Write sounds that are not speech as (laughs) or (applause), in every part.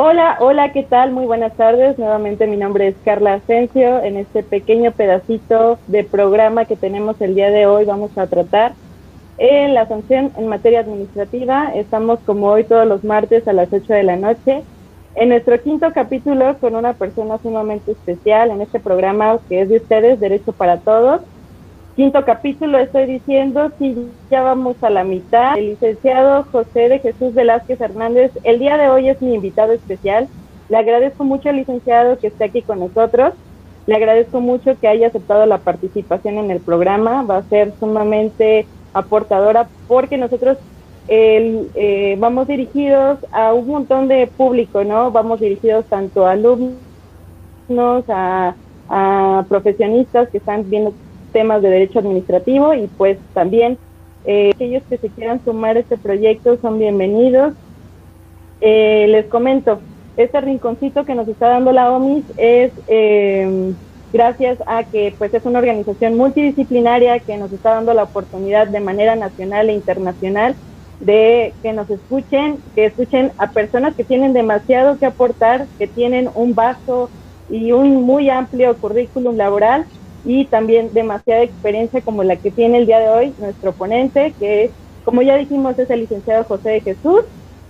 Hola, hola, ¿qué tal? Muy buenas tardes. Nuevamente mi nombre es Carla Asensio. En este pequeño pedacito de programa que tenemos el día de hoy vamos a tratar en la sanción en materia administrativa. Estamos como hoy todos los martes a las 8 de la noche. En nuestro quinto capítulo con una persona sumamente especial en este programa que es de ustedes, Derecho para Todos. Quinto capítulo, estoy diciendo, si ya vamos a la mitad. El licenciado José de Jesús Velázquez Hernández, el día de hoy es mi invitado especial. Le agradezco mucho al licenciado que esté aquí con nosotros. Le agradezco mucho que haya aceptado la participación en el programa. Va a ser sumamente aportadora porque nosotros eh, vamos dirigidos a un montón de público, ¿no? Vamos dirigidos tanto a alumnos, a, a profesionistas que están viendo temas de derecho administrativo y pues también eh, aquellos que se quieran sumar a este proyecto son bienvenidos. Eh, les comento, este rinconcito que nos está dando la OMIS es eh, gracias a que pues es una organización multidisciplinaria que nos está dando la oportunidad de manera nacional e internacional de que nos escuchen, que escuchen a personas que tienen demasiado que aportar, que tienen un vasto y un muy amplio currículum laboral y también demasiada experiencia como la que tiene el día de hoy nuestro ponente, que como ya dijimos es el licenciado José de Jesús,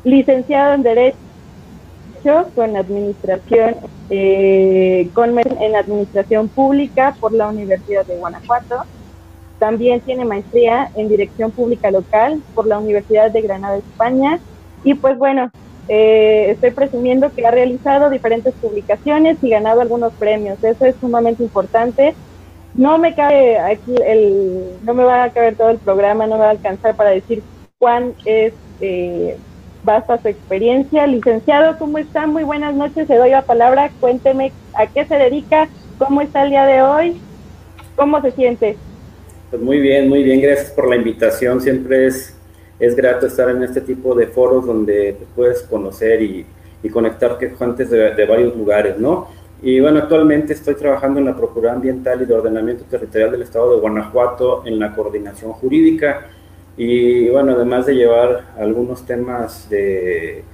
licenciado en Derecho con Administración, eh, en Administración Pública por la Universidad de Guanajuato. También tiene maestría en Dirección Pública Local por la Universidad de Granada, España. Y pues bueno, eh, estoy presumiendo que ha realizado diferentes publicaciones y ganado algunos premios. Eso es sumamente importante no me cabe aquí el, no me va a caber todo el programa, no me va a alcanzar para decir cuán es eh, basta su experiencia. Licenciado, ¿cómo está? Muy buenas noches, le doy la palabra, cuénteme a qué se dedica, cómo está el día de hoy, cómo se siente. Pues muy bien, muy bien, gracias por la invitación, siempre es, es grato estar en este tipo de foros donde puedes conocer y, y conectar gente de, de varios lugares, ¿no? Y bueno, actualmente estoy trabajando en la Procuraduría Ambiental y de Ordenamiento Territorial del Estado de Guanajuato en la coordinación jurídica. Y bueno, además de llevar algunos temas de,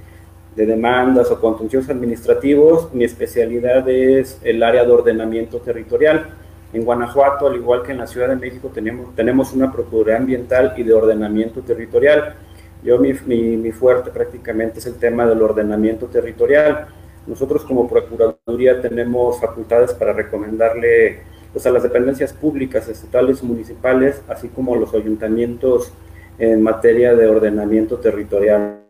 de demandas o contenciosos administrativos, mi especialidad es el área de ordenamiento territorial. En Guanajuato, al igual que en la Ciudad de México, tenemos, tenemos una Procuraduría Ambiental y de Ordenamiento Territorial. Yo, mi, mi, mi fuerte prácticamente es el tema del ordenamiento territorial nosotros como Procuraduría tenemos facultades para recomendarle pues, a las dependencias públicas, estatales, municipales, así como los ayuntamientos en materia de ordenamiento territorial,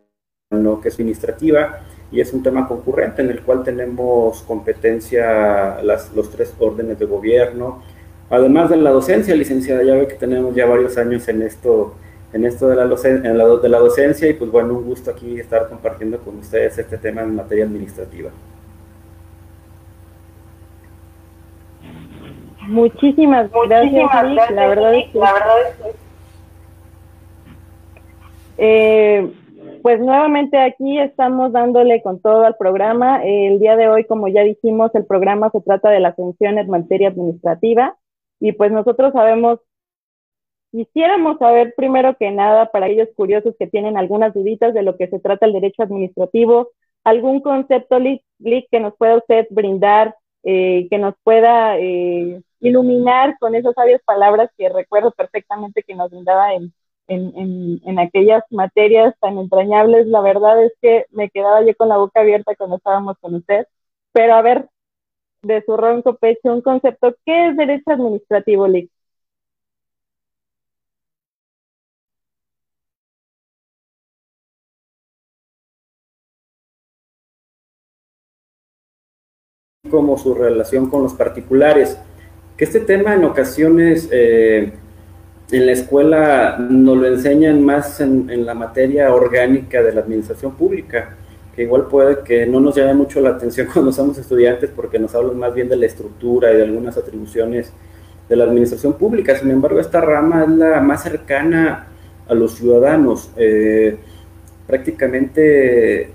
¿no? que es administrativa, y es un tema concurrente en el cual tenemos competencia las, los tres órdenes de gobierno, además de la docencia, licenciada, ya ve que tenemos ya varios años en esto en esto de la, en la, de la docencia y pues bueno, un gusto aquí estar compartiendo con ustedes este tema en materia administrativa. Muchísimas, gracias, La verdad es que, la verdad es que eh, pues nuevamente aquí estamos dándole con todo al programa. El día de hoy, como ya dijimos, el programa se trata de las sanciones en materia administrativa y pues nosotros sabemos Quisiéramos saber primero que nada, para aquellos curiosos que tienen algunas duditas de lo que se trata el derecho administrativo, algún concepto que nos pueda usted brindar, eh, que nos pueda eh, iluminar con esas sabias palabras que recuerdo perfectamente que nos brindaba en, en, en, aquellas materias tan entrañables. La verdad es que me quedaba yo con la boca abierta cuando estábamos con usted. Pero a ver, de su ronco pecho, un concepto, ¿qué es derecho administrativo, Lick? Como su relación con los particulares. Que este tema en ocasiones eh, en la escuela nos lo enseñan más en, la materia orgánica de la administración pública, que igual puede que no nos llame mucho la atención (laughs) cuando somos estudiantes porque nos hablan más bien de la estructura y de algunas atribuciones de la administración pública. Sin embargo, esta rama es la más cercana a los ciudadanos. Eh, prácticamente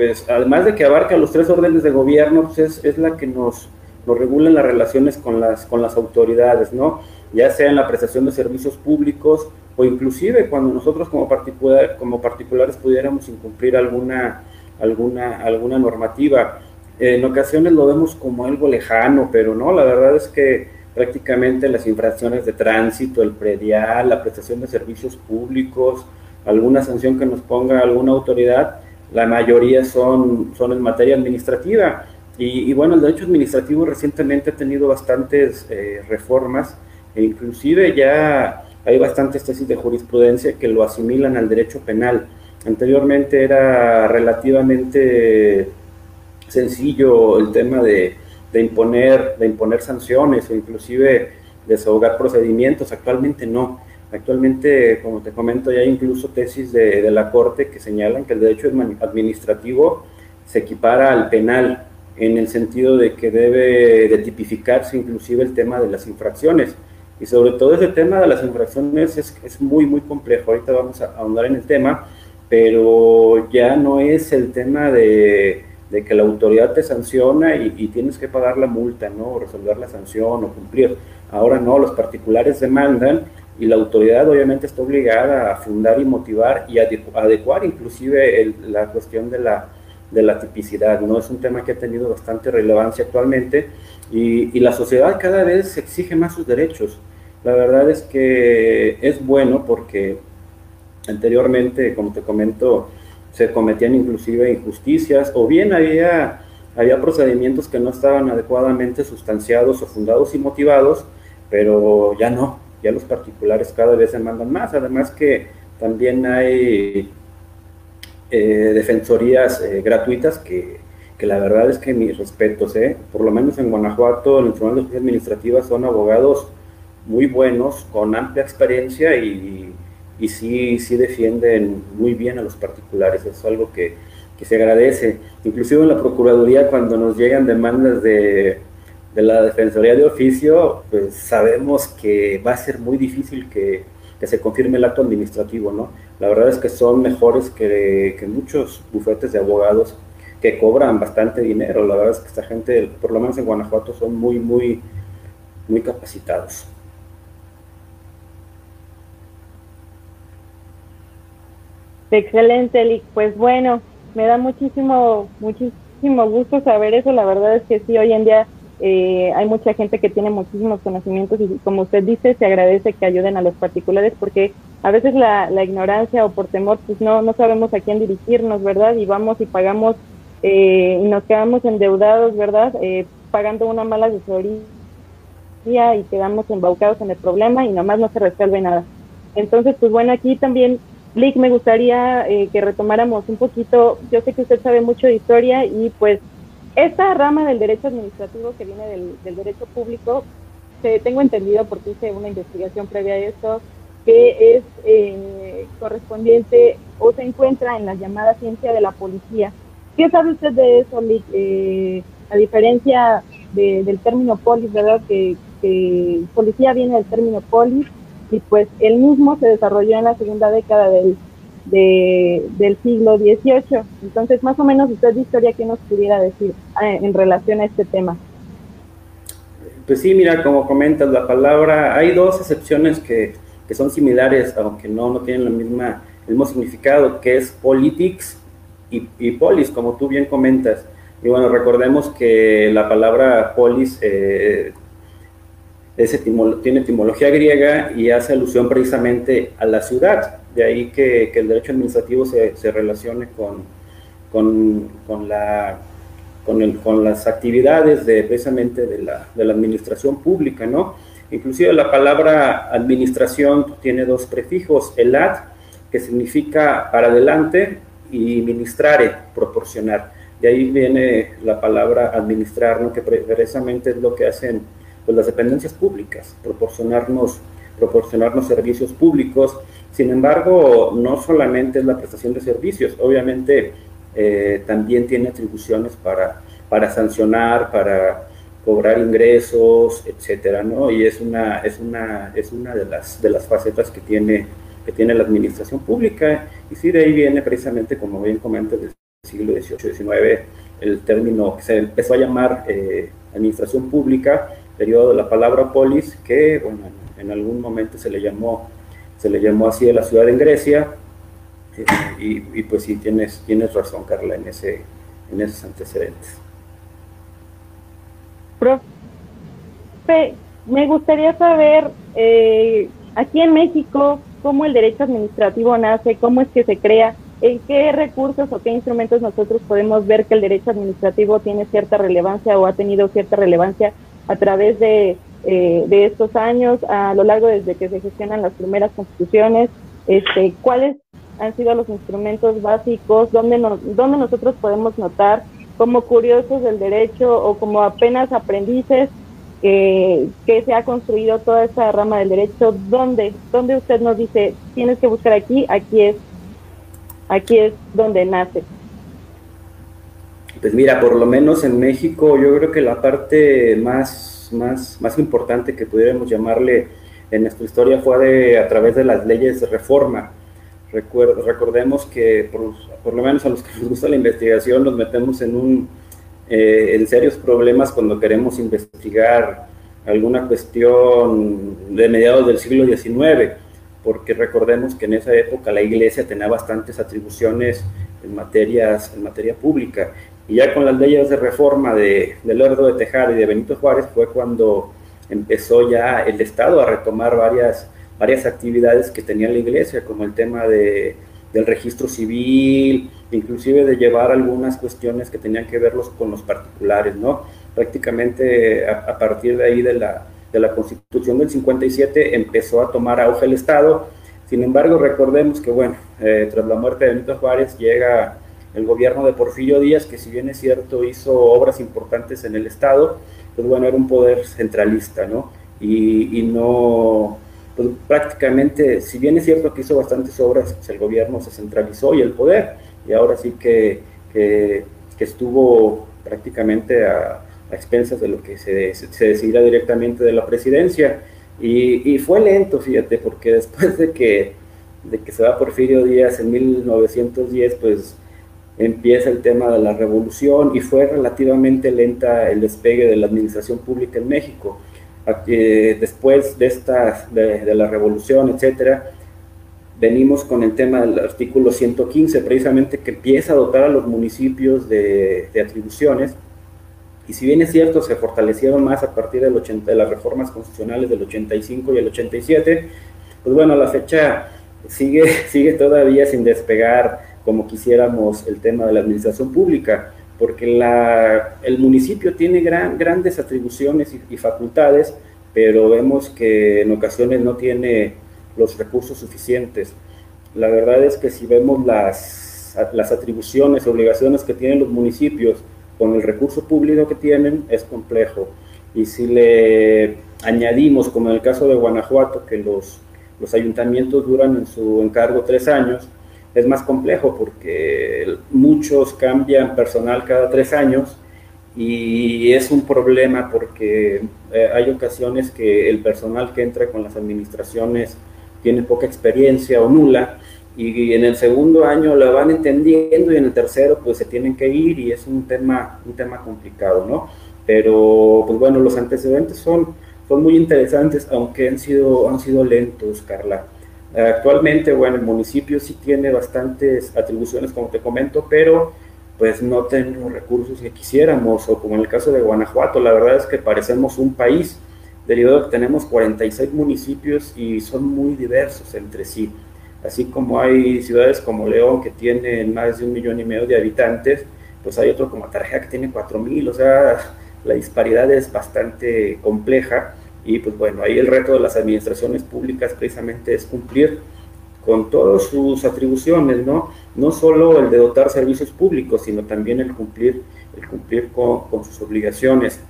pues además de que abarca los tres órdenes de gobierno, pues es, la que nos, nos regula las relaciones con las, con las autoridades, ¿no? Ya sea en la prestación de servicios públicos o inclusive cuando nosotros como, particular, como particulares pudiéramos incumplir alguna, alguna, alguna normativa. En ocasiones lo vemos como algo lejano, pero no, la verdad es que prácticamente las infracciones de tránsito, el predial, la prestación de servicios públicos, alguna sanción que nos ponga alguna autoridad, la mayoría son, son en materia administrativa. Y, bueno, el derecho administrativo recientemente ha tenido bastantes eh, reformas e inclusive ya hay bastantes tesis de jurisprudencia que lo asimilan al derecho penal. Anteriormente era relativamente sencillo el tema de, imponer, de imponer sanciones o inclusive desahogar procedimientos, actualmente no. Actualmente, como te comento, ya hay incluso tesis de, la Corte que señalan que el derecho administrativo se equipara al penal en el sentido de que debe de tipificarse inclusive el tema de las infracciones. Y sobre todo ese tema de las infracciones es, muy, muy complejo. Ahorita vamos a ahondar en el tema, pero ya no es el tema de, de que la autoridad te sanciona y, y, tienes que pagar la multa, ¿no? O resolver la sanción o cumplir. Ahora no, los particulares demandan y la autoridad obviamente está obligada a fundar y motivar y adecuar inclusive la cuestión de la de la tipicidad, ¿no? Es un tema que ha tenido bastante relevancia actualmente y, y, la sociedad cada vez exige más sus derechos. La verdad es que es bueno porque anteriormente, como te comento, se cometían inclusive injusticias o bien había, había procedimientos que no estaban adecuadamente sustanciados o fundados y motivados, pero ya no, ya los particulares cada vez se mandan más, además que también hay eh, defensorías eh, gratuitas que, que, la verdad es que mis respetos, eh, por lo menos en Guanajuato, en el Tribunal de Justicia Administrativa son abogados muy buenos, con amplia experiencia y, y sí, sí defienden muy bien a los particulares, es algo que, que se agradece. Inclusive en la Procuraduría cuando nos llegan demandas de, de la Defensoría de Oficio, pues sabemos que va a ser muy difícil que, que se confirme el acto administrativo, ¿no? La verdad es que son mejores que, que, muchos bufetes de abogados que cobran bastante dinero. La verdad es que esta gente, por lo menos en Guanajuato, son muy, muy, muy capacitados. Excelente, Lick. Pues bueno, me da muchísimo, muchísimo gusto saber eso. La verdad es que sí, hoy en día eh, hay mucha gente que tiene muchísimos conocimientos y como usted dice, se agradece que ayuden a los particulares porque a veces la, la ignorancia o por temor, pues no, no sabemos a quién dirigirnos, ¿verdad? Y vamos y pagamos eh, y nos quedamos endeudados, ¿verdad? Eh, pagando una mala asesoría y quedamos embaucados en el problema y nomás no se resuelve nada. Entonces, pues bueno, aquí también, Lick, me gustaría eh, que retomáramos un poquito, yo sé que usted sabe mucho de historia y pues esta rama del derecho administrativo que viene del, derecho público, se, tengo entendido porque hice una investigación previa a esto, que es eh, correspondiente o se encuentra en la llamada ciencia de la policía. ¿Qué sabe usted de eso, Lick? Eh, a diferencia de, del término polis, ¿verdad? Que, que policía viene del término polis y pues el mismo se desarrolló en la segunda década del de, del siglo XVIII. Entonces, más o menos usted de historia, ¿qué nos pudiera decir eh, en relación a este tema? Pues sí, mira, como comentas, la palabra, hay dos excepciones que, que son similares, aunque no, no tienen la misma, el mismo significado, que es politics y, y polis, como tú bien comentas. Y bueno, recordemos que la palabra polis eh, tiene etimología griega y hace alusión precisamente a la ciudad. De ahí que, que el derecho administrativo se, se relacione con, con, con la, con, el, con, las actividades de, precisamente de la, de la, administración pública, ¿no? Inclusive la palabra administración tiene dos prefijos, el ad, que significa para adelante, y ministrare, proporcionar. De ahí viene la palabra administrar, ¿no? que precisamente es lo que hacen pues, las dependencias públicas, proporcionarnos, proporcionarnos servicios públicos. Sin embargo, no solamente es la prestación de servicios, obviamente eh, también tiene atribuciones para, para sancionar, para cobrar ingresos, etcétera, ¿no? Y es una, es una, es una de las, de las facetas que tiene, que tiene la administración pública, y sí, de ahí viene precisamente, como bien comentas, del siglo XVIII, XIX, el término que se empezó a llamar eh, administración pública, periodo la palabra polis, que bueno, en algún momento se le llamó, se le llamó así a la ciudad en Grecia, y, pues sí, tienes, tienes razón, Carla, en, ese, en esos antecedentes. Profe, me gustaría saber, eh, aquí en México, cómo el derecho administrativo nace, cómo es que se crea, en qué recursos o qué instrumentos nosotros podemos ver que el derecho administrativo tiene cierta relevancia o ha tenido cierta relevancia a través de, eh, de estos años, a lo largo desde que se gestionan las primeras constituciones, este, cuáles han sido los instrumentos básicos, dónde, nos, dónde nosotros podemos notar como curiosos del derecho o como apenas aprendices que, que se ha construido toda esta rama del derecho, ¿dónde, dónde usted nos dice, tienes que buscar aquí, aquí es, aquí es donde nace? Pues mira, por lo menos en México yo creo que la parte más, más, más importante que pudiéramos llamarle en nuestra historia fue de, a través de las leyes de reforma recordemos que por, lo menos a los que nos gusta la investigación nos metemos en, un, eh, en serios problemas cuando queremos investigar alguna cuestión de mediados del siglo XIX, porque recordemos que en esa época la iglesia tenía bastantes atribuciones en, materias, en materia pública. Y ya con las leyes de reforma de, de Lerdo de Tejada y de Benito Juárez fue cuando empezó ya el Estado a retomar varias varias actividades que tenía la iglesia, como el tema de, del registro civil, inclusive de llevar algunas cuestiones que tenían que ver con los particulares, ¿no? Prácticamente a, partir de ahí de la, de la Constitución del 57 empezó a tomar auge el Estado. Sin embargo, recordemos que, bueno, eh, tras la muerte de Benito Juárez llega el gobierno de Porfirio Díaz, que si bien es cierto hizo obras importantes en el Estado, pues bueno, era un poder centralista, ¿no? Y, y no, pues prácticamente, si bien es cierto que hizo bastantes obras, pues el gobierno se centralizó y el poder, y ahora sí que, que, estuvo prácticamente a, expensas de lo que se, se, decidiera directamente de la presidencia. Y, y, fue lento, fíjate, porque (laughs) después de que, de que se va Porfirio Díaz en 1910, pues empieza el tema de la revolución y fue relativamente lenta el despegue de la administración pública en México después de, esta, de, la revolución, etcétera, venimos con el tema del artículo 115, precisamente que empieza a dotar a los municipios de, atribuciones. Y si bien es cierto, se fortalecieron más a partir del 80, de las reformas constitucionales del 85 y el 87, pues bueno, la fecha sigue, (laughs) sigue todavía sin despegar como quisiéramos el tema de la administración pública porque la, el municipio tiene gran, grandes atribuciones y, facultades, pero vemos que en ocasiones no tiene los recursos suficientes. La verdad es que si vemos las, las atribuciones, obligaciones que tienen los municipios con el recurso público que tienen, es complejo. Y si le añadimos, como en el caso de Guanajuato, que los, los ayuntamientos duran en su encargo tres años, es más complejo porque muchos cambian personal cada tres años y es un problema porque eh, hay ocasiones que el personal que entra con las administraciones tiene poca experiencia o nula y en el segundo año la van entendiendo y en el tercero pues se tienen que ir y es un tema, un tema complicado, ¿no? Pero pues bueno, los antecedentes son, son muy interesantes aunque han sido, han sido lentos, Carla. Actualmente, bueno, el municipio sí tiene bastantes atribuciones, como te comento, pero pues no tenemos recursos que quisiéramos, o como en el caso de Guanajuato, la verdad es que parecemos un país, debido a que tenemos 46 municipios y son muy diversos entre sí. Así como hay ciudades como León que tienen más de un millón y medio de habitantes, pues hay otro como Tarjeta que tiene 4 mil, o sea, la disparidad es bastante compleja y pues bueno, ahí el reto de las administraciones públicas precisamente es cumplir con todas sus atribuciones, ¿no? No solo el de dotar servicios públicos, sino también el cumplir, el cumplir con, sus obligaciones.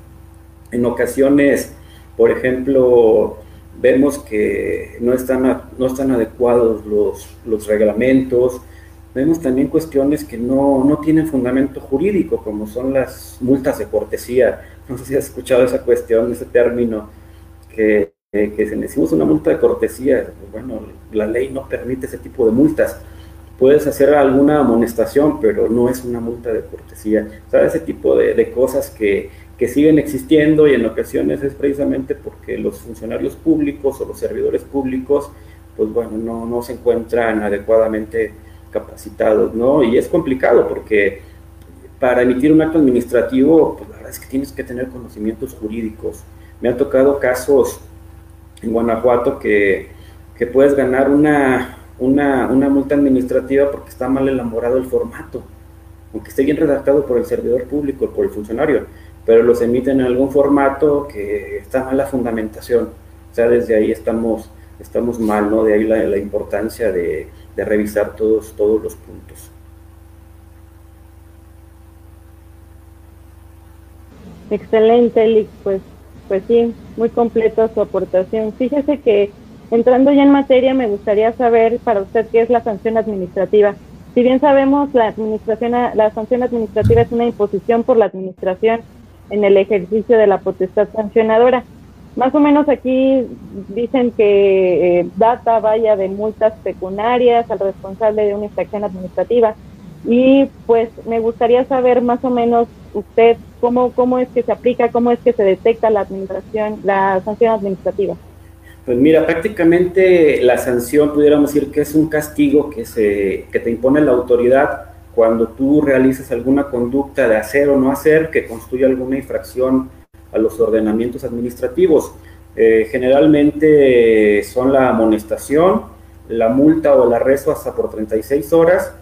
En ocasiones, por ejemplo, vemos que no están, no están adecuados los, los reglamentos, vemos también cuestiones que no, no, tienen fundamento jurídico, como son las multas de cortesía. No sé si has escuchado esa cuestión, ese término que, que si decimos una multa de cortesía, bueno, la ley no permite ese tipo de multas. Puedes hacer alguna amonestación, pero no es una multa de cortesía. O sea, ese tipo de, de cosas que, que siguen existiendo y en ocasiones es precisamente porque los funcionarios públicos o los servidores públicos, pues bueno, no, no se encuentran adecuadamente capacitados, ¿no? Y es complicado porque para emitir un acto administrativo, pues la verdad es que tienes que tener conocimientos jurídicos. Me han tocado casos en Guanajuato que, que puedes ganar una, una, una multa administrativa porque está mal elaborado el formato, aunque esté bien redactado por el servidor público, por el funcionario, pero los emiten en algún formato que está mal la fundamentación. O sea, desde ahí estamos, estamos mal, ¿no? De ahí la, la importancia de, de, revisar todos, todos los puntos. Excelente, Lick. Pues, pues sí, muy completa su aportación. Fíjese que Entrando ya en materia, me gustaría saber para usted qué es la sanción administrativa. Si bien sabemos, la, administración, la sanción administrativa es una imposición por la administración en el ejercicio de la potestad sancionadora. Más o menos aquí dicen que eh, data vaya de multas pecuniarias al responsable de una infracción administrativa. Y pues me gustaría saber más o menos usted cómo, cómo es que se aplica, cómo es que se detecta la administración, la sanción administrativa. Pues mira, prácticamente la sanción pudiéramos decir que es un castigo que, se, que te impone la autoridad cuando tú realizas alguna conducta de hacer o no hacer que construya alguna infracción a los ordenamientos administrativos. Eh, generalmente son la amonestación, la multa o el arresto hasta por 36 horas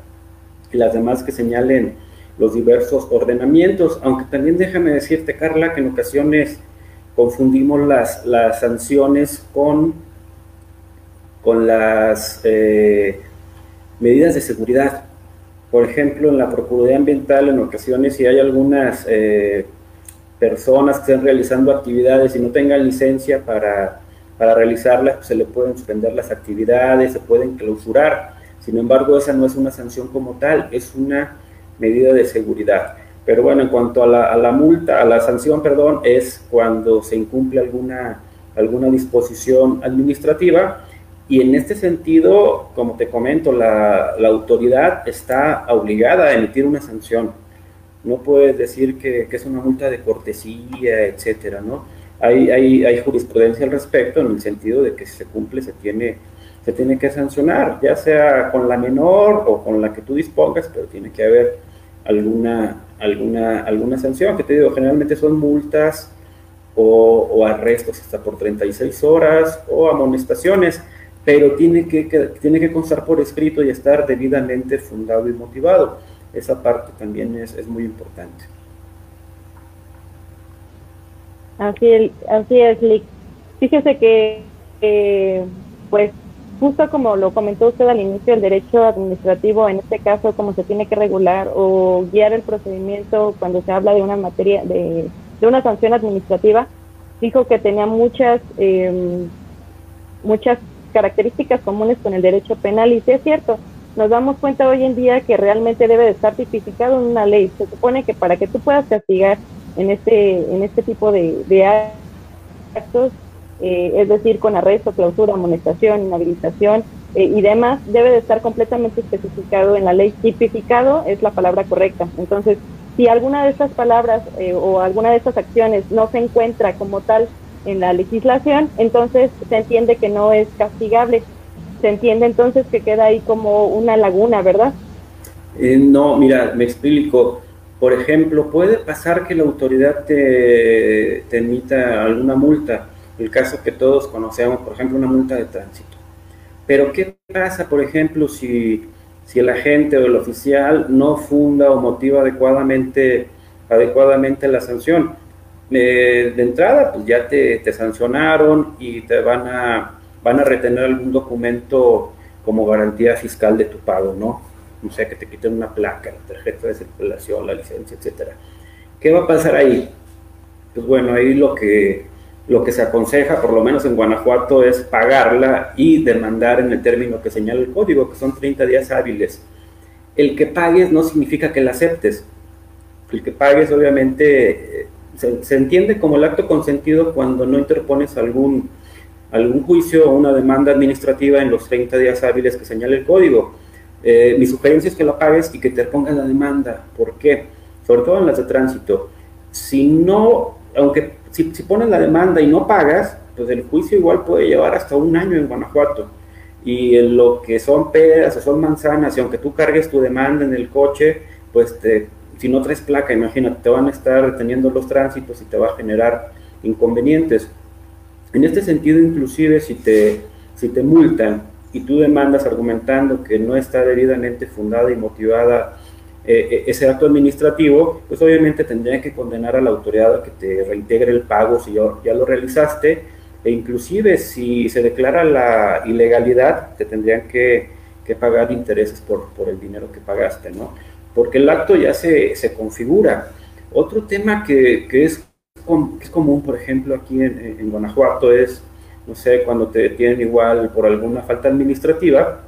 y las demás que señalen los diversos ordenamientos, aunque también déjame decirte, Carla, que en ocasiones confundimos las, las sanciones con, con las eh, medidas de seguridad. Por ejemplo, en la Procuraduría Ambiental, en ocasiones, si hay algunas eh, personas que estén realizando actividades y no tengan licencia para, para realizarlas, pues se le pueden suspender las actividades, se pueden clausurar. Sin embargo, esa no es una sanción como tal, es una medida de seguridad. Pero bueno, en cuanto a la, multa, a la sanción, perdón, es cuando se incumple alguna, alguna disposición administrativa. Y en este sentido, como te comento, la, autoridad está obligada a emitir una sanción. No puedes decir que, es una multa de cortesía, etcétera, ¿no? Hay, hay, hay, jurisprudencia al respecto en el sentido de que si se cumple se tiene, se tiene que sancionar, ya sea con la menor o con la que tú dispongas, pero tiene que haber alguna, alguna, alguna sanción, que te digo, generalmente son multas o, arrestos hasta por 36 horas o amonestaciones, pero tiene que, tiene que constar por escrito y estar debidamente fundado y motivado. Esa parte también es, es muy importante. Así es, así es, Lick. Fíjese que, pues, justo como lo comentó usted al inicio, el derecho administrativo, en este caso, cómo se tiene que regular o guiar el procedimiento cuando se habla de una materia, de, una sanción administrativa, dijo que tenía muchas, em, muchas características comunes con el derecho penal y sí es cierto, nos damos cuenta hoy en día que realmente debe de estar tipificado en una ley. Se supone que para que tú puedas castigar en este, en este tipo de, de actos, eh, es decir, con arresto, clausura, amonestación, inhabilitación eh, y demás, debe de estar completamente especificado en la ley. Tipificado es la palabra correcta. Entonces, si alguna de estas palabras eh, o alguna de estas acciones no se encuentra como tal en la legislación, entonces se entiende que no es castigable. Se entiende entonces que queda ahí como una laguna, ¿verdad? no, mira, me explico. Por ejemplo, puede pasar que la autoridad te, te emita alguna multa, el caso que todos conocemos, por ejemplo, una multa de tránsito. Pero ¿qué pasa, por ejemplo, si, si el agente o el oficial no funda o motiva adecuadamente, adecuadamente la sanción? Eh, de entrada, pues ya te, te, sancionaron y te van a, van a retener algún documento como garantía fiscal de tu pago, ¿no? O sea, que te quiten una placa, la tarjeta de circulación, la licencia, etcétera. ¿Qué va a pasar ahí? Pues bueno, ahí lo que lo que se aconseja, por lo menos en Guanajuato, es pagarla y demandar en el término que señala el código, que son 30 días hábiles. El que pagues no significa que la aceptes. El que pagues, obviamente, se, entiende como el acto consentido cuando no interpones algún, algún juicio o una demanda administrativa en los 30 días hábiles que señala el código. Eh, mi sugerencia es que lo pagues y que te pongas la demanda. ¿Por qué? Sobre todo en las de tránsito. Si no, aunque si, pones la demanda y no pagas, pues el juicio igual puede llevar hasta un año en Guanajuato. Y en lo que son peras o son manzanas, y aunque tú cargues tu demanda en el coche, pues te, si no traes placa, imagínate, te van a estar deteniendo los tránsitos y te va a generar inconvenientes. En este sentido, inclusive, si te, si te multan y tú demandas argumentando que no está debidamente fundada y motivada eh, eh, ese acto administrativo, pues obviamente tendría que condenar a la autoridad a que te reintegre el pago si ya, lo realizaste, e inclusive si se declara la ilegalidad, te tendrían que, que pagar intereses por, por, el dinero que pagaste, ¿no? Porque el acto ya se, se configura. Otro tema que, que es, es, común, por ejemplo, aquí en, en Guanajuato es, no sé, cuando te detienen igual por alguna falta administrativa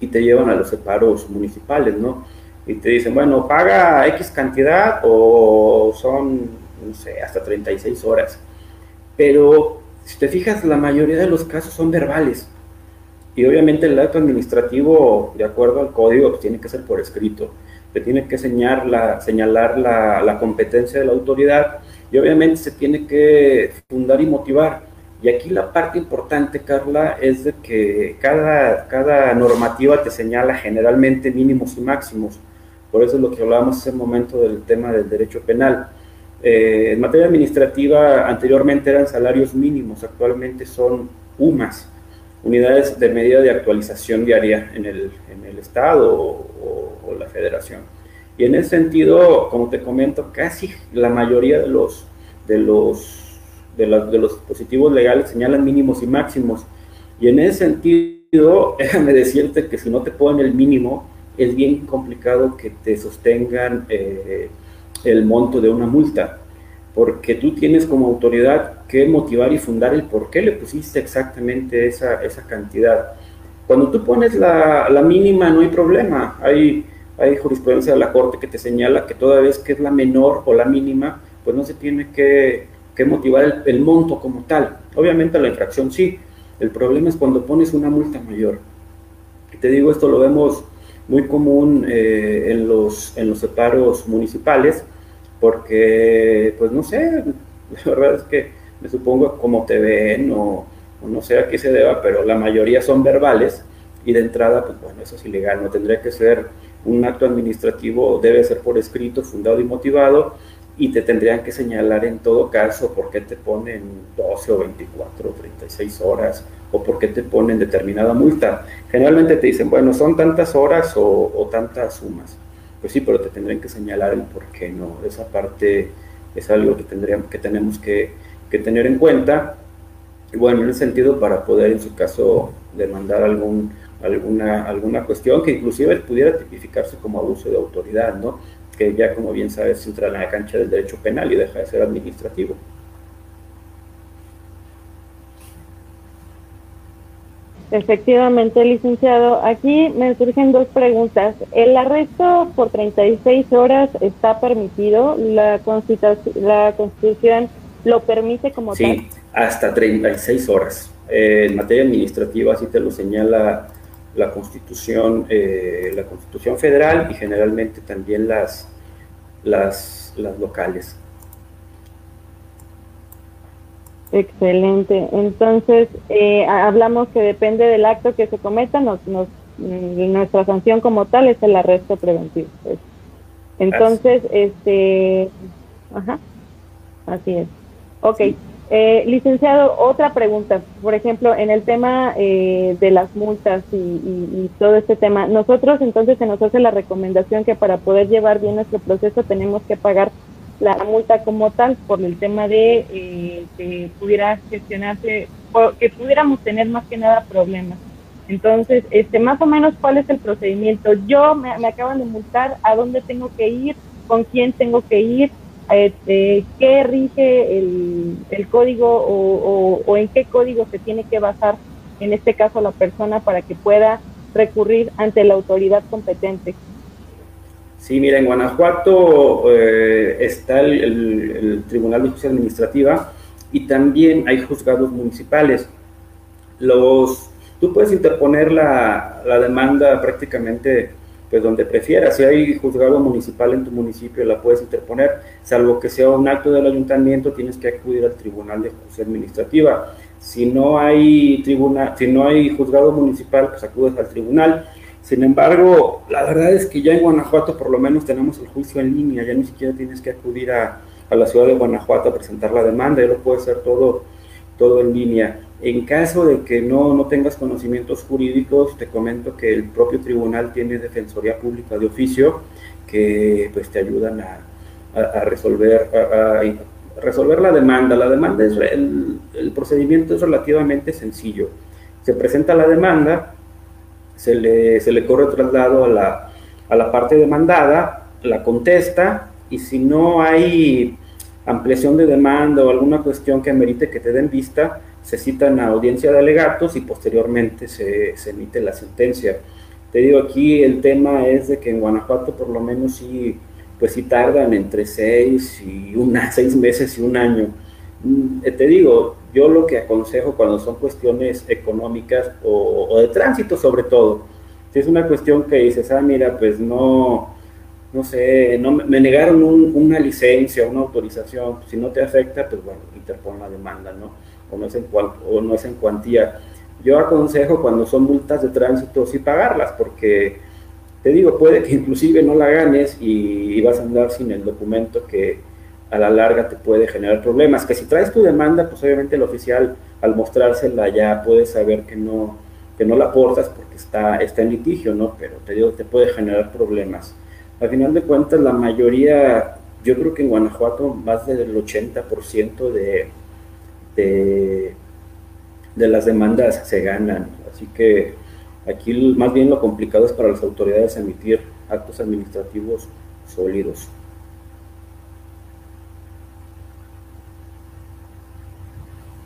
y te llevan a los separos municipales, ¿no? Y te dicen, bueno, paga X cantidad o son, no sé, hasta 36 horas. Pero si te fijas, la mayoría de los casos son verbales. Y obviamente el acto administrativo, de acuerdo al código, pues, tiene que ser por escrito. Te tiene que señalar, la, señalar la, la competencia de la autoridad y obviamente se tiene que fundar y motivar. Y aquí la parte importante, Carla, es de que cada, cada normativa te señala generalmente mínimos y máximos. Por eso es lo que hablábamos hace un momento del tema del derecho penal. Eh, en materia administrativa, anteriormente eran salarios mínimos, actualmente son UMAS, unidades de medida de actualización diaria en el, en el Estado o, la Federación. Y en ese sentido, como te comento, casi la mayoría de los, de los, de, de los dispositivos legales señalan mínimos y máximos. Y en ese sentido, (laughs) déjame decirte que si no te ponen el mínimo, es bien complicado que te sostengan eh, el monto de una multa, porque tú tienes como autoridad que motivar y fundar el por qué le pusiste exactamente esa, esa cantidad. Cuando tú pones la, la, mínima no hay problema, hay, hay jurisprudencia de la Corte que te señala que toda vez que es la menor o la mínima, pues no se tiene que, que motivar el, monto como tal. Obviamente la infracción sí, el problema es cuando pones una multa mayor. Te digo, esto lo vemos muy común eh, en, los, en los separos municipales, porque, pues no sé, la (laughs) verdad es que me supongo como te ven o, no sé a qué se deba, pero la mayoría son verbales y de entrada, pues bueno, eso es ilegal, no tendría que ser un acto administrativo, debe ser por escrito, fundado y motivado, y te tendrían que señalar en todo caso por qué te ponen 12 o 24 o 36 horas o por qué te ponen determinada multa. Generalmente te dicen, bueno, son tantas horas o, tantas sumas. Pues sí, pero te tendrían que señalar el por qué no. Esa parte es algo que, tendríamos, que tenemos que, tener en cuenta. Y bueno, en ese sentido, para poder en su caso demandar algún, alguna, alguna cuestión que inclusive pudiera tipificarse como abuso de autoridad, ¿no? que ya como bien sabes entra en la cancha del derecho penal y deja de ser administrativo. Efectivamente, licenciado. Aquí me surgen dos preguntas. ¿El arresto por 36 horas está permitido? ¿La constitución, la constitución lo permite como tal? Sí, hasta 36 horas. Eh, en materia administrativa, así te lo señala la Constitución, eh, la Constitución Federal y generalmente también las, las, las locales. Excelente. Entonces, eh, hablamos que depende del acto que se cometa, nos, nos, mm, nuestra sanción como tal es el arresto preventivo. Pues. Entonces, este, ajá, así es. Ok. Eh, licenciado, otra pregunta. Por ejemplo, en el tema eh, de las multas y, todo este tema, nosotros entonces se nos hace la recomendación que para poder llevar bien nuestro proceso tenemos que pagar la multa como tal por el tema de eh, que pudiera gestionarse, que pudiéramos tener más que nada problemas. Entonces, este, más o menos, ¿cuál es el procedimiento? Yo me, me acaban de multar, ¿a dónde tengo que ir? ¿Con quién tengo que ir? este, qué rige el, el código o, o, en qué código se tiene que basar, en este caso, la persona para que pueda recurrir ante la autoridad competente. Sí, mira, en Guanajuato eh, está el, el, Tribunal de Justicia Administrativa y también hay juzgados municipales. Los, tú puedes interponer la, la demanda prácticamente pues donde prefieras. Si hay juzgado municipal en tu municipio, la puedes interponer, salvo que sea un acto del ayuntamiento, tienes que acudir al Tribunal de Justicia Administrativa. Si no hay tribunal, si no hay juzgado municipal, pues acudes al tribunal. Sin embargo, la verdad es que ya en Guanajuato por lo menos tenemos el juicio en línea, ya ni siquiera tienes que acudir a, a la ciudad de Guanajuato a presentar la demanda, ya lo puede hacer todo, todo en línea. En caso de que no, no tengas conocimientos jurídicos, te comento que el propio tribunal tiene defensoría pública de oficio que pues te ayudan a, a, resolver, a, resolver la demanda. La demanda es el, el procedimiento es relativamente sencillo. Se presenta la demanda, se le, se le corre traslado a la, a la parte demandada, la contesta y si no hay ampliación de demanda o alguna cuestión que amerite que te den vista, se citan a audiencia de alegatos y posteriormente se, se, emite la sentencia. Te digo, aquí el tema es de que en Guanajuato por lo menos sí, pues sí tardan entre seis, y una, (laughs) seis meses y un año. Mm, eh, te digo, yo lo que aconsejo cuando son cuestiones económicas o, de tránsito sobre todo, si es una cuestión que dices, ah, mira, pues no, no sé, no, me negaron una licencia, una autorización, si no te afecta, pues bueno, interpon la demanda, ¿no? O no, es en o no es en cuantía. Yo aconsejo cuando son multas de tránsito sí pagarlas, porque te digo, puede que inclusive no la ganes y vas a andar sin el documento que, a la larga te puede generar problemas. Que si traes tu demanda, pues obviamente el oficial al mostrársela ya puede saber que no, que no la aportas porque está, está en litigio, ¿no? Pero te digo, te puede generar problemas. Al final de cuentas, la mayoría, yo creo que en Guanajuato más del 80% de, de, de las demandas se ganan. Así que aquí más bien lo complicado es para las autoridades emitir actos administrativos sólidos.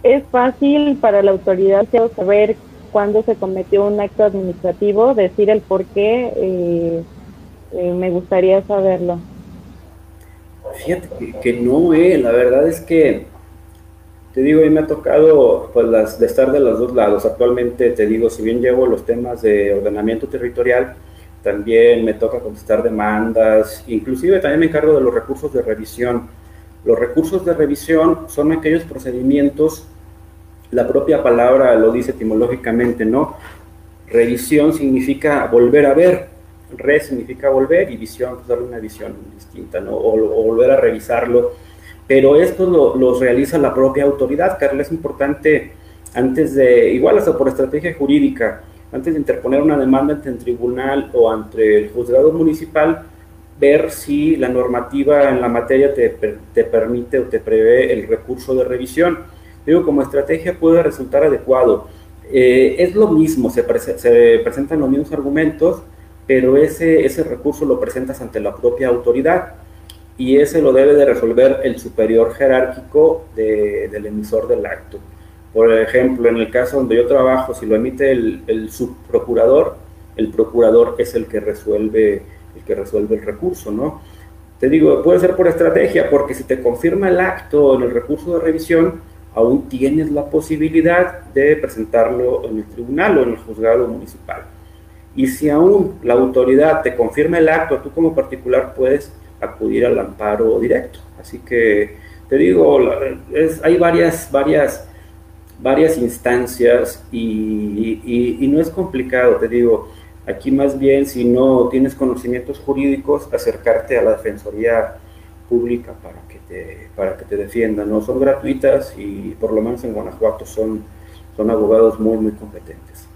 Es fácil para la autoridad saber cuándo se cometió un acto administrativo, decir el por qué, eh, eh, me gustaría saberlo. Fíjate que, no, eh, la verdad es que, te digo, mí me ha tocado pues, las, de estar de los dos lados. Actualmente, te digo, si bien llevo los temas de ordenamiento territorial, también me toca contestar demandas, inclusive también me encargo de los recursos de revisión. Los recursos de revisión son aquellos procedimientos la propia palabra lo dice etimológicamente, ¿no? Revisión significa volver a ver, re significa volver y visión, pues darle una visión distinta, ¿no? O, volver a revisarlo. Pero esto lo, realiza la propia autoridad, Carla, es importante antes de, igual hasta por estrategia jurídica, antes de interponer una demanda ante el tribunal o ante el juzgado municipal, ver si la normativa en la materia te, te permite o te prevé el recurso de revisión digo, como estrategia puede resultar adecuado. Eh, es lo mismo, se, se, presentan los mismos argumentos, pero ese, ese recurso lo presentas ante la propia autoridad y ese lo debe de resolver el superior jerárquico del emisor del acto. Por ejemplo, en el caso donde yo trabajo, si lo emite el, el subprocurador, el procurador es el que resuelve el que resuelve el recurso, ¿no? Te digo, puede ser por estrategia, porque si te confirma el acto en el recurso de revisión, aún tienes la posibilidad de presentarlo en el tribunal o en el juzgado municipal. Y si aún la autoridad te confirma el acto, tú como particular puedes acudir al amparo directo. Así que te digo, es, hay varias, varias, varias instancias y, y no es complicado, te digo, aquí más bien si no tienes conocimientos jurídicos, acercarte a la Defensoría Pública para para que te defiendan, ¿no? Son gratuitas y por lo menos en Guanajuato son, son abogados muy, muy competentes.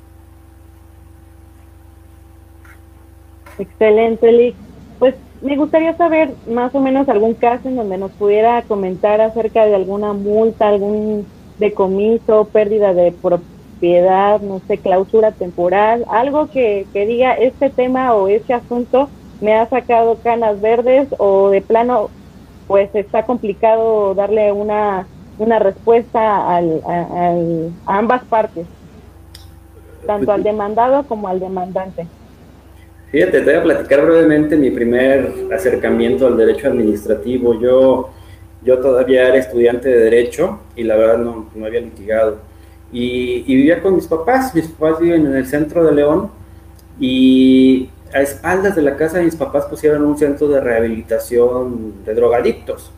Excelente, Lick. Pues me gustaría saber más o menos algún caso en donde nos pudiera comentar acerca de alguna multa, algún decomiso, pérdida de propiedad, no sé, clausura temporal, algo que, que diga este tema o este asunto me ha sacado canas verdes o de plano pues está complicado darle una, una respuesta al, a ambas partes, tanto al demandado como al demandante. Fíjate, te voy a platicar brevemente mi primer acercamiento al derecho administrativo. Yo, yo todavía era estudiante de derecho y la verdad no, no había litigado. Y, y, vivía con mis papás. Mis papás viven en el centro de León y a espaldas de la casa de mis papás pusieron un centro de rehabilitación de drogadictos.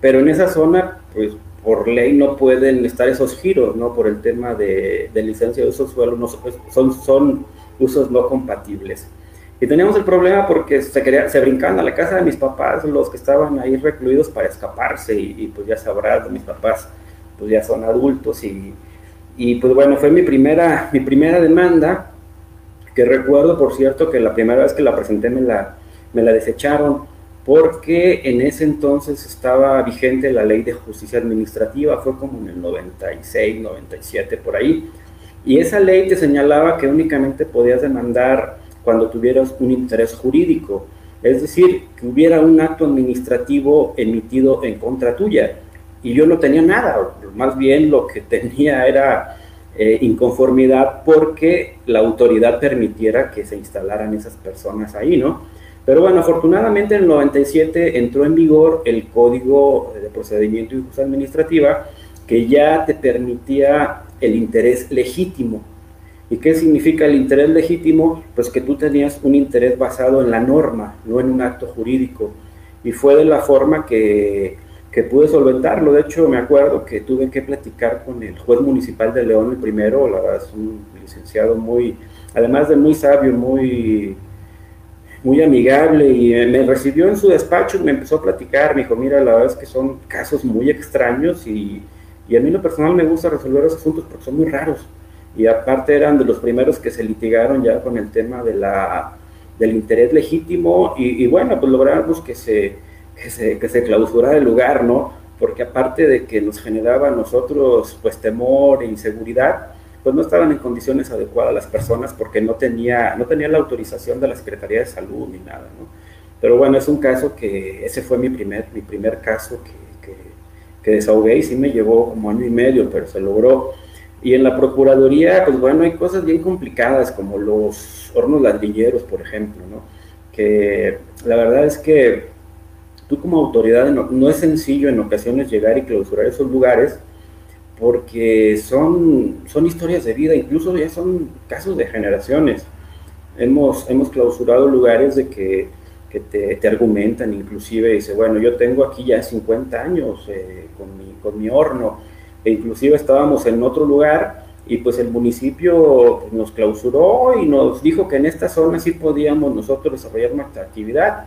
Pero en esa zona, pues por ley no pueden estar esos giros, ¿no? Por el tema de, licencia de uso suelo, no, son, son usos no compatibles. Y teníamos el problema porque se, quería, se brincaban a la casa de mis papás, los que estaban ahí recluidos para escaparse, y, pues ya sabrás, mis papás pues ya son adultos, y, y, pues bueno, fue mi primera, mi primera demanda, que recuerdo, por cierto, que la primera vez que la presenté me la, me la desecharon, porque en ese entonces estaba vigente la ley de justicia administrativa, fue como en el 96, 97, por ahí, y esa ley te señalaba que únicamente podías demandar cuando tuvieras un interés jurídico, es decir, que hubiera un acto administrativo emitido en contra tuya. Y yo no tenía nada, más bien lo que tenía era eh, inconformidad porque la autoridad permitiera que se instalaran esas personas ahí, ¿no? Pero bueno, afortunadamente en el 97 entró en vigor el Código de Procedimiento y Justicia Administrativa que ya te permitía el interés legítimo. ¿Y qué significa el interés legítimo? Pues que tú tenías un interés basado en la norma, no en un acto jurídico. Y fue de la forma que, que pude solventarlo. De hecho, me acuerdo que tuve que platicar con el juez municipal de León el primero, la verdad es un licenciado muy, además de muy sabio, muy, muy amigable y me recibió en su despacho y me empezó a platicar. Me dijo, mira, la verdad es que son casos muy extraños y, y a mí lo personal me gusta resolver los asuntos porque son muy raros y aparte eran de los primeros que se litigaron ya con el tema de la, del interés legítimo y, bueno, pues logramos que se, que se, que se clausurara el lugar, ¿no? Porque aparte de que nos generaba a nosotros pues temor e inseguridad, pues no estaban en condiciones adecuadas las personas porque no tenía, no tenía la autorización de la Secretaría de Salud ni nada, ¿no? Pero bueno, es un caso que, ese fue mi primer, mi primer caso que, que, que desahogué y sí me llevó como año y medio, pero se logró. Y en la Procuraduría, pues bueno, hay cosas bien complicadas como los hornos ladrilleros, por ejemplo, ¿no? Que la verdad es que tú como autoridad no, es sencillo en ocasiones llegar y clausurar esos lugares porque son, son historias de vida, incluso ya son casos de generaciones. Hemos, hemos clausurado lugares de que, que te, te, argumentan, inclusive dice, bueno, yo tengo aquí ya 50 años eh, con, mi, con mi horno, e inclusive estábamos en otro lugar y pues el municipio nos clausuró y nos dijo que en esta zona sí podíamos nosotros desarrollar nuestra actividad.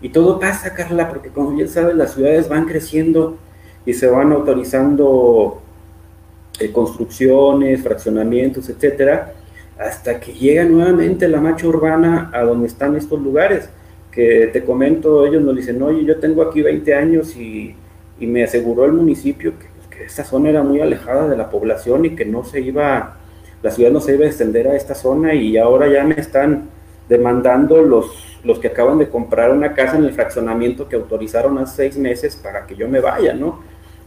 Y todo pasa, Carla, porque como bien sabes, las ciudades van creciendo y se van autorizando eh, construcciones, fraccionamientos, etcétera, hasta que llega nuevamente la macha urbana a donde están estos lugares. Que te comento, ellos nos dicen, oye, yo tengo aquí 20 años y, y me aseguró el municipio que esta zona era muy alejada de la población y que no se iba, la ciudad no se iba a extender a esta zona y ahora ya me están demandando los, los que acaban de comprar una casa en el fraccionamiento que autorizaron hace seis meses para que yo me vaya, ¿no?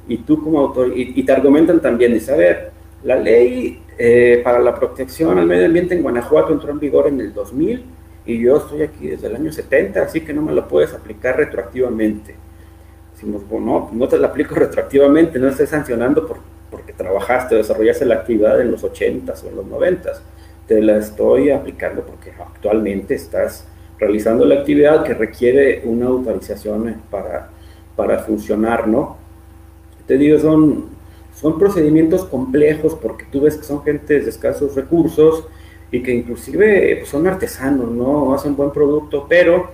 Y tú como autor, y, te argumentan también, dice, a ver, la ley eh, para la protección al medio ambiente en Guanajuato entró en vigor en el 2000 y yo estoy aquí desde el año 70, así que no me lo puedes aplicar retroactivamente decimos, no te la aplico retroactivamente, no estés sancionando por, porque trabajaste, desarrollaste la actividad en los 80s o en los 90s, te la estoy aplicando porque actualmente estás realizando la actividad que requiere una autorización para, para funcionar, ¿no? Te digo, son, son procedimientos complejos porque tú ves que son gente de escasos recursos y que inclusive pues, son artesanos, ¿no? Hacen buen producto, pero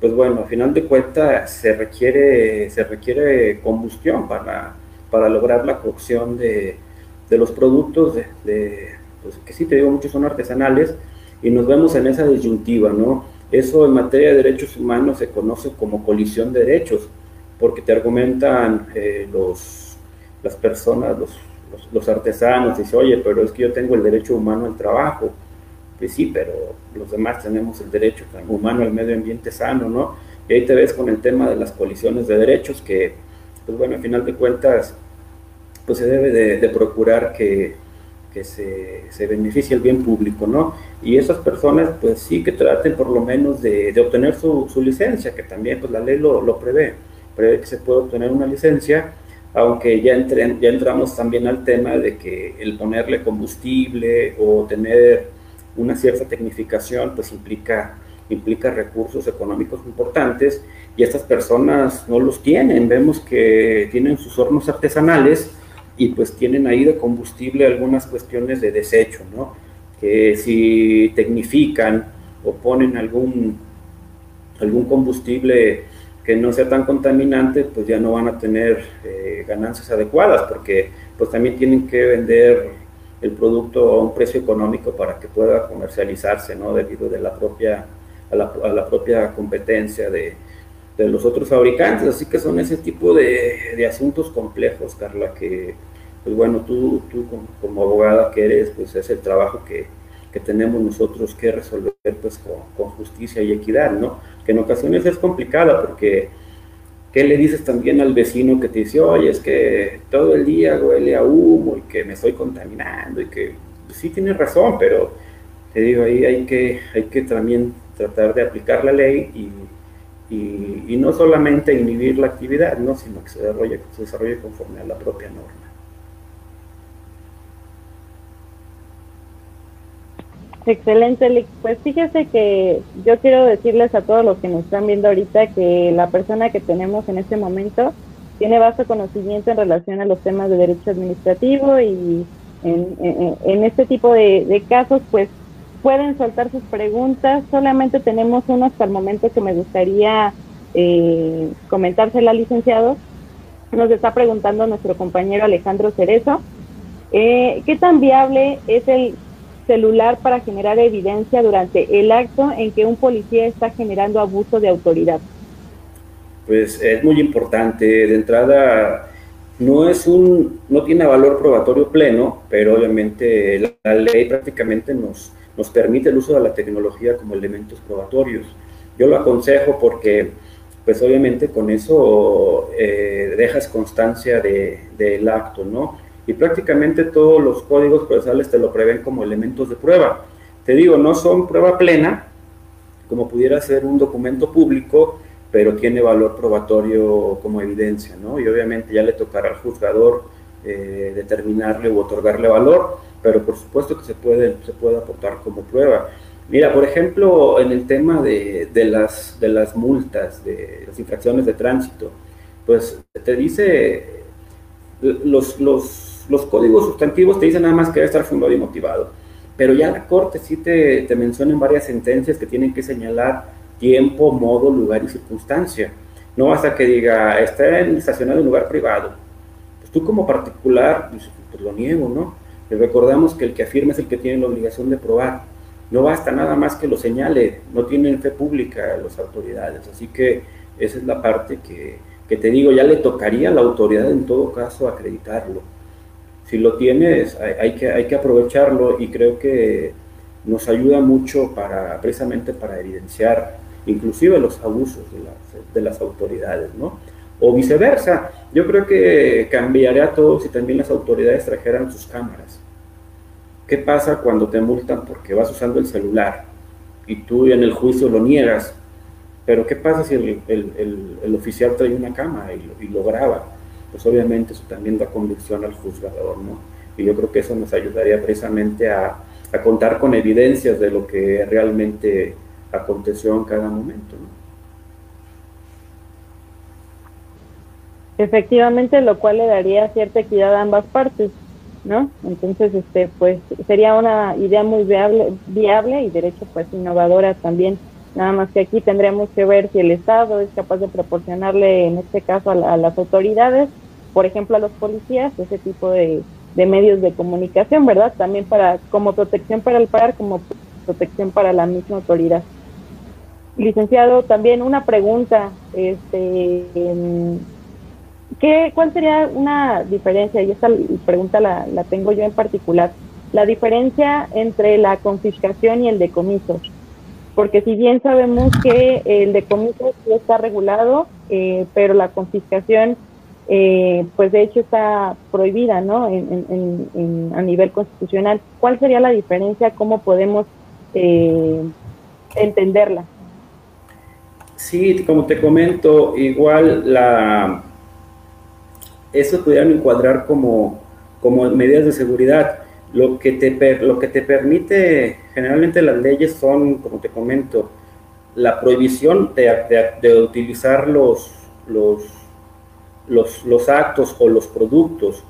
pues bueno, al final de cuentas se requiere, se requiere combustión para, para lograr la cocción de, de los productos, de, pues que sí te digo, muchos son artesanales, y nos vemos en esa disyuntiva, ¿no? Eso en materia de derechos humanos se conoce como colisión de derechos, porque te argumentan eh, los, las personas, los, los, los artesanos, dice, oye, pero es que yo tengo el derecho humano al trabajo, pues sí, pero los demás tenemos el derecho humano al medio ambiente sano, ¿no? Y ahí te ves con el tema de las colisiones de derechos, que, pues bueno, al final de cuentas, pues se debe de, procurar que, que se, se, beneficie el bien público, ¿no? Y esas personas, pues sí que traten por lo menos de, de obtener su, su, licencia, que también pues la ley lo, lo, prevé, prevé que se puede obtener una licencia, aunque ya, entre, ya entramos también al tema de que el ponerle combustible o tener una cierta tecnificación pues implica implica recursos económicos importantes y estas personas no los tienen. Vemos que tienen sus hornos artesanales y pues tienen ahí de combustible algunas cuestiones de desecho, ¿no? Que si tecnifican o ponen algún, algún combustible que no sea tan contaminante, pues ya no van a tener eh, ganancias adecuadas, porque pues también tienen que vender el producto a un precio económico para que pueda comercializarse, ¿no? Debido de la propia, a, la, a la propia competencia de, de, los otros fabricantes. Así que son ese tipo de, de asuntos complejos, Carla, que, pues bueno, tú, tú como, como, abogada que eres, pues es el trabajo que, que tenemos nosotros que resolver pues con, con, justicia y equidad, ¿no? Que en ocasiones es complicada porque ¿qué le dices también al vecino que te dice, oye, es que todo el día huele a humo y que me estoy contaminando y que pues, sí tienes razón, pero te digo, ahí hay que, hay que también tratar de aplicar la ley y, y, y no solamente inhibir la actividad, ¿no? sino que se desarrolle, se desarrolle conforme a la propia norma. Excelente, Lick. Pues fíjese que yo quiero decirles a todos los que nos están viendo ahorita que la persona que tenemos en este momento tiene vasto conocimiento en relación a los temas de derecho administrativo y en, en, este tipo de, casos, pues pueden soltar sus preguntas. Solamente tenemos uno hasta el momento que me gustaría eh, comentársela licenciado. Nos está preguntando nuestro compañero Alejandro Cerezo. Eh, ¿Qué tan viable es el celular para generar evidencia durante el acto en que un policía está generando abuso de autoridad? Pues es muy importante. De entrada, no es un, no tiene valor probatorio pleno, pero obviamente la, la ley prácticamente nos, nos permite el uso de la tecnología como elementos probatorios. Yo lo aconsejo porque, pues obviamente con eso eh, dejas constancia del de, acto, ¿no? y prácticamente todos los códigos procesales te lo prevén como elementos de prueba. Te digo, no son prueba plena, como pudiera ser un documento público, pero tiene valor probatorio como evidencia, ¿no? Y obviamente ya le tocará al juzgador eh, determinarle o otorgarle valor, pero por supuesto que se puede, se puede aportar como prueba. Mira, por ejemplo, en el tema de, de, las, de las multas, de las infracciones de tránsito, pues te dice los, los los códigos sustantivos te dicen nada más que debe estar fundado y motivado, pero ya la Corte sí te, te menciona en varias sentencias que tienen que señalar tiempo, modo, lugar y circunstancia. No basta que diga, está estacionado en lugar privado. Pues tú como particular, pues, pues lo niego, ¿no? Y recordamos que el que afirma es el que tiene la obligación de probar. No basta nada más que lo señale, no tienen fe pública las autoridades. Así que esa es la parte que, te digo, ya le tocaría a la autoridad en todo caso acreditarlo si lo tienes, hay, hay, que, hay que aprovecharlo y creo que nos ayuda mucho para, precisamente para evidenciar inclusive los abusos de las, de las autoridades, ¿no? O viceversa, yo creo que cambiaría todo si también las autoridades trajeran sus cámaras. ¿Qué pasa cuando te multan porque vas usando el celular y tú en el juicio lo niegas? Pero ¿qué pasa si el, el, el, oficial trae una cámara y lo, y lo graba? pues obviamente eso también da convicción al juzgador, ¿no? Y yo creo que eso nos ayudaría precisamente a, a contar con evidencias de lo que realmente aconteció en cada momento, ¿no? Efectivamente, lo cual le daría cierta equidad a ambas partes, ¿no? Entonces, este, pues sería una idea muy viable, viable y derecho, pues innovadora también. Nada más que aquí tendríamos que ver si el Estado es capaz de proporcionarle, en este caso, a, la, a las autoridades, por ejemplo, a los policías, ese tipo de, de, medios de comunicación, ¿verdad? También para como protección para el par, como protección para la misma autoridad. Licenciado, también una pregunta, este, ¿qué, ¿cuál sería una diferencia? Y esta pregunta la, la tengo yo en particular. La diferencia entre la confiscación y el decomiso porque si bien sabemos que el decomiso sí está regulado, eh, pero la confiscación, eh, pues de hecho está prohibida, ¿no? En, en, en, a nivel constitucional. ¿Cuál sería la diferencia? ¿Cómo podemos eh, entenderla? Sí, como te comento, igual la eso pudieran encuadrar como, como medidas de seguridad. Lo que te, lo que te permite, generalmente las leyes son, como te comento, la prohibición de, utilizar los, los, los, actos o los productos,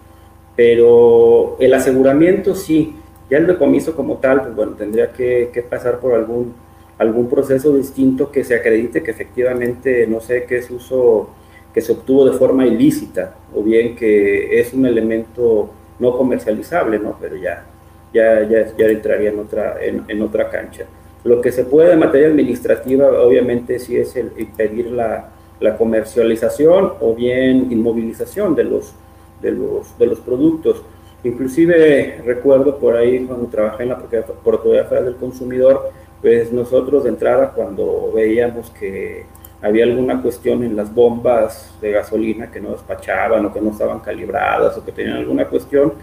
pero el aseguramiento sí, ya el decomiso como tal, pues bueno, tendría que, que pasar por algún, algún proceso distinto que se acredite que efectivamente, no sé, qué es uso que se obtuvo de forma ilícita, o bien que es un elemento no comercializable, ¿no? Pero ya, ya, ya, ya entraría en otra, en, en otra cancha. Lo que se puede en materia administrativa, obviamente, sí es el impedir la, la comercialización o bien inmovilización de los, de los, de los productos. Inclusive recuerdo por ahí cuando trabajé en la Procuraduría Federal del Consumidor, pues nosotros de entrada cuando veíamos que había alguna cuestión en las bombas de gasolina que no despachaban o que no estaban calibradas o que tenían alguna cuestión,